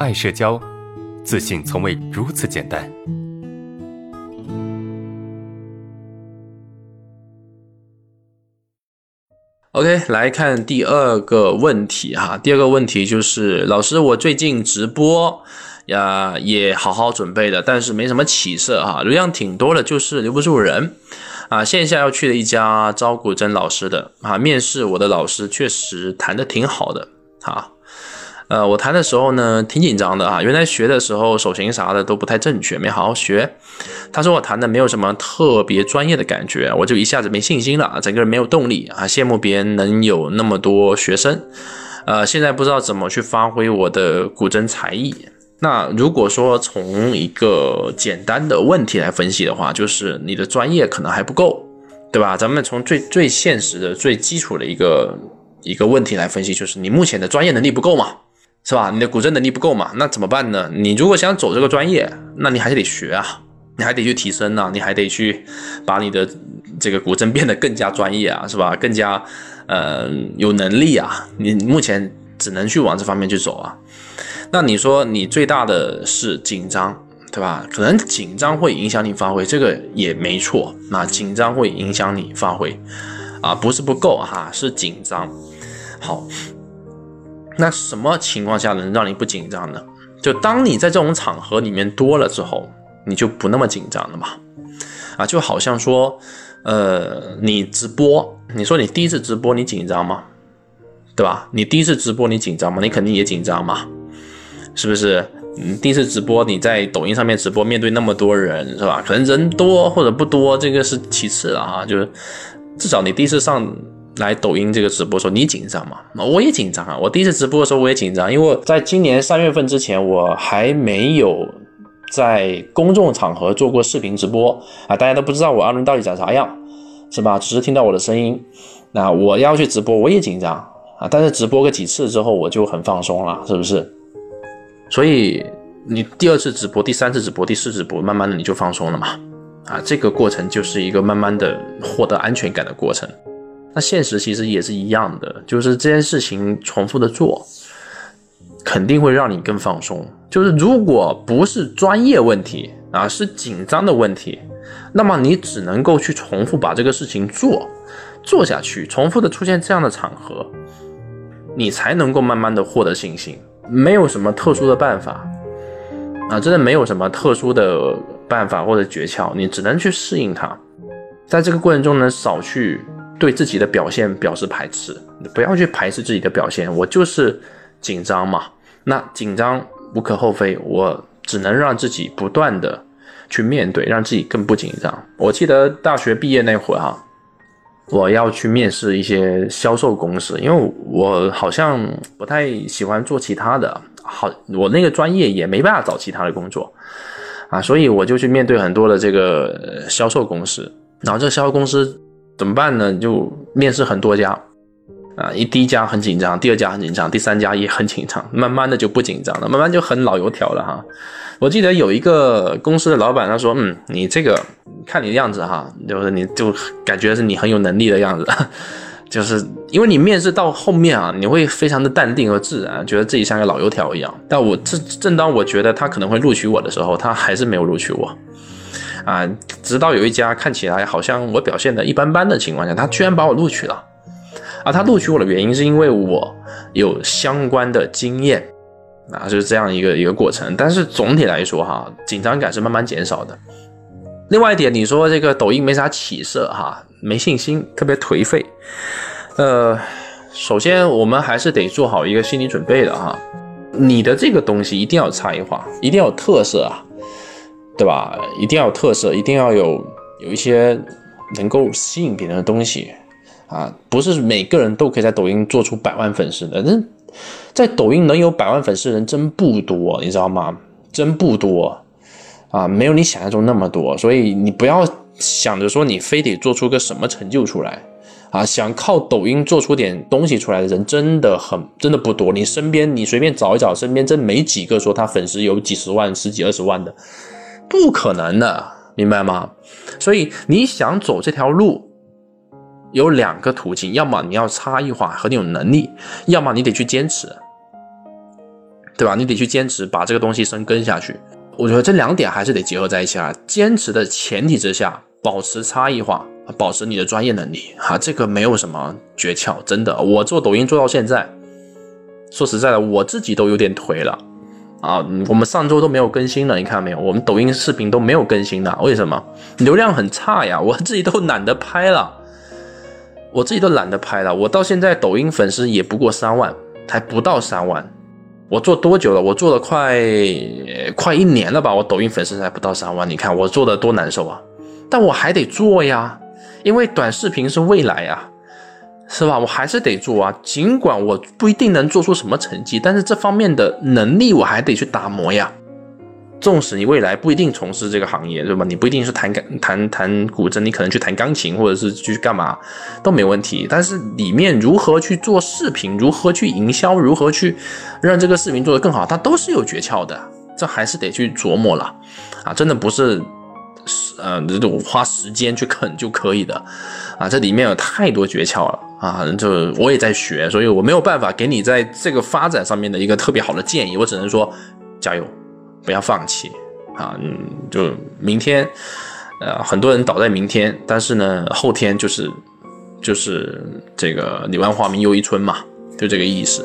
爱社交，自信从未如此简单。OK，来看第二个问题哈。第二个问题就是，老师，我最近直播呀也好好准备的，但是没什么起色哈，流量挺多的，就是留不住人啊。线下要去的一家招古筝老师的啊，面试我的老师确实谈的挺好的啊。呃，我弹的时候呢，挺紧张的啊。原来学的时候手型啥的都不太正确，没好好学。他说我弹的没有什么特别专业的感觉，我就一下子没信心了，整个人没有动力啊。羡慕别人能有那么多学生，呃，现在不知道怎么去发挥我的古筝才艺。那如果说从一个简单的问题来分析的话，就是你的专业可能还不够，对吧？咱们从最最现实的、最基础的一个一个问题来分析，就是你目前的专业能力不够嘛。是吧？你的古筝能力不够嘛？那怎么办呢？你如果想走这个专业，那你还是得学啊，你还得去提升啊，你还得去把你的这个古筝变得更加专业啊，是吧？更加呃有能力啊。你目前只能去往这方面去走啊。那你说你最大的是紧张，对吧？可能紧张会影响你发挥，这个也没错。那紧张会影响你发挥啊，不是不够哈，是紧张。好。那什么情况下能让你不紧张呢？就当你在这种场合里面多了之后，你就不那么紧张了嘛。啊，就好像说，呃，你直播，你说你第一次直播你紧张吗？对吧？你第一次直播你紧张吗？你肯定也紧张嘛，是不是？嗯，第一次直播你在抖音上面直播，面对那么多人，是吧？可能人多或者不多，这个是其次了哈，就是至少你第一次上。来抖音这个直播时候，你紧张吗？我也紧张啊！我第一次直播的时候我也紧张，因为在今年三月份之前，我还没有在公众场合做过视频直播啊，大家都不知道我阿伦到底长啥样，是吧？只是听到我的声音。那我要去直播，我也紧张啊，但是直播个几次之后，我就很放松了，是不是？所以你第二次直播、第三次直播、第四次直播，慢慢的你就放松了嘛？啊，这个过程就是一个慢慢的获得安全感的过程。那现实其实也是一样的，就是这件事情重复的做，肯定会让你更放松。就是如果不是专业问题啊，是紧张的问题，那么你只能够去重复把这个事情做做下去，重复的出现这样的场合，你才能够慢慢的获得信心。没有什么特殊的办法啊，真的没有什么特殊的办法或者诀窍，你只能去适应它，在这个过程中呢，少去。对自己的表现表示排斥，不要去排斥自己的表现。我就是紧张嘛，那紧张无可厚非，我只能让自己不断的去面对，让自己更不紧张。我记得大学毕业那会儿哈，我要去面试一些销售公司，因为我好像不太喜欢做其他的，好，我那个专业也没办法找其他的工作啊，所以我就去面对很多的这个销售公司，然后这销售公司。怎么办呢？就面试很多家，啊，一第一家很紧张，第二家很紧张，第三家也很紧张，慢慢的就不紧张了，慢慢就很老油条了哈。我记得有一个公司的老板他说，嗯，你这个看你的样子哈，就是你就感觉是你很有能力的样子，就是因为你面试到后面啊，你会非常的淡定和自然，觉得自己像个老油条一样。但我正正当我觉得他可能会录取我的时候，他还是没有录取我。啊，直到有一家看起来好像我表现的一般般的情况下，他居然把我录取了。啊他录取我的原因是因为我有相关的经验，啊，就是这样一个一个过程。但是总体来说哈，紧张感是慢慢减少的。另外一点，你说这个抖音没啥起色哈，没信心，特别颓废。呃，首先我们还是得做好一个心理准备的哈，你的这个东西一定要差异化，一定要有特色啊。对吧？一定要有特色，一定要有有一些能够吸引别人的东西啊！不是每个人都可以在抖音做出百万粉丝的。那在抖音能有百万粉丝的人真不多，你知道吗？真不多啊！没有你想象中那么多。所以你不要想着说你非得做出个什么成就出来啊！想靠抖音做出点东西出来的人真的很真的不多。你身边你随便找一找，身边真没几个说他粉丝有几十万、十几二十万的。不可能的，明白吗？所以你想走这条路，有两个途径：要么你要差异化和你有能力，要么你得去坚持。对吧？你得去坚持把这个东西深耕下去。我觉得这两点还是得结合在一起啊。坚持的前提之下，保持差异化，保持你的专业能力哈，这个没有什么诀窍，真的。我做抖音做到现在，说实在的，我自己都有点颓了啊。我们上周都没有更新了，你看没有？我们抖音视频都没有更新的，为什么？流量很差呀，我自己都懒得拍了。我自己都懒得拍了，我到现在抖音粉丝也不过三万，还不到三万。我做多久了？我做了快快一年了吧？我抖音粉丝才不到三万，你看我做的多难受啊！但我还得做呀，因为短视频是未来呀，是吧？我还是得做啊，尽管我不一定能做出什么成绩，但是这方面的能力我还得去打磨呀。纵使你未来不一定从事这个行业，对吧？你不一定是弹钢弹弹古筝，你可能去弹钢琴，或者是去干嘛都没问题。但是里面如何去做视频，如何去营销，如何去让这个视频做得更好，它都是有诀窍的。这还是得去琢磨了啊！真的不是呃这种花时间去啃就可以的啊！这里面有太多诀窍了啊！就我也在学，所以我没有办法给你在这个发展上面的一个特别好的建议，我只能说加油。不要放弃啊！嗯，就明天，呃，很多人倒在明天，但是呢，后天就是就是这个“柳暗花明又一村”嘛，就这个意思。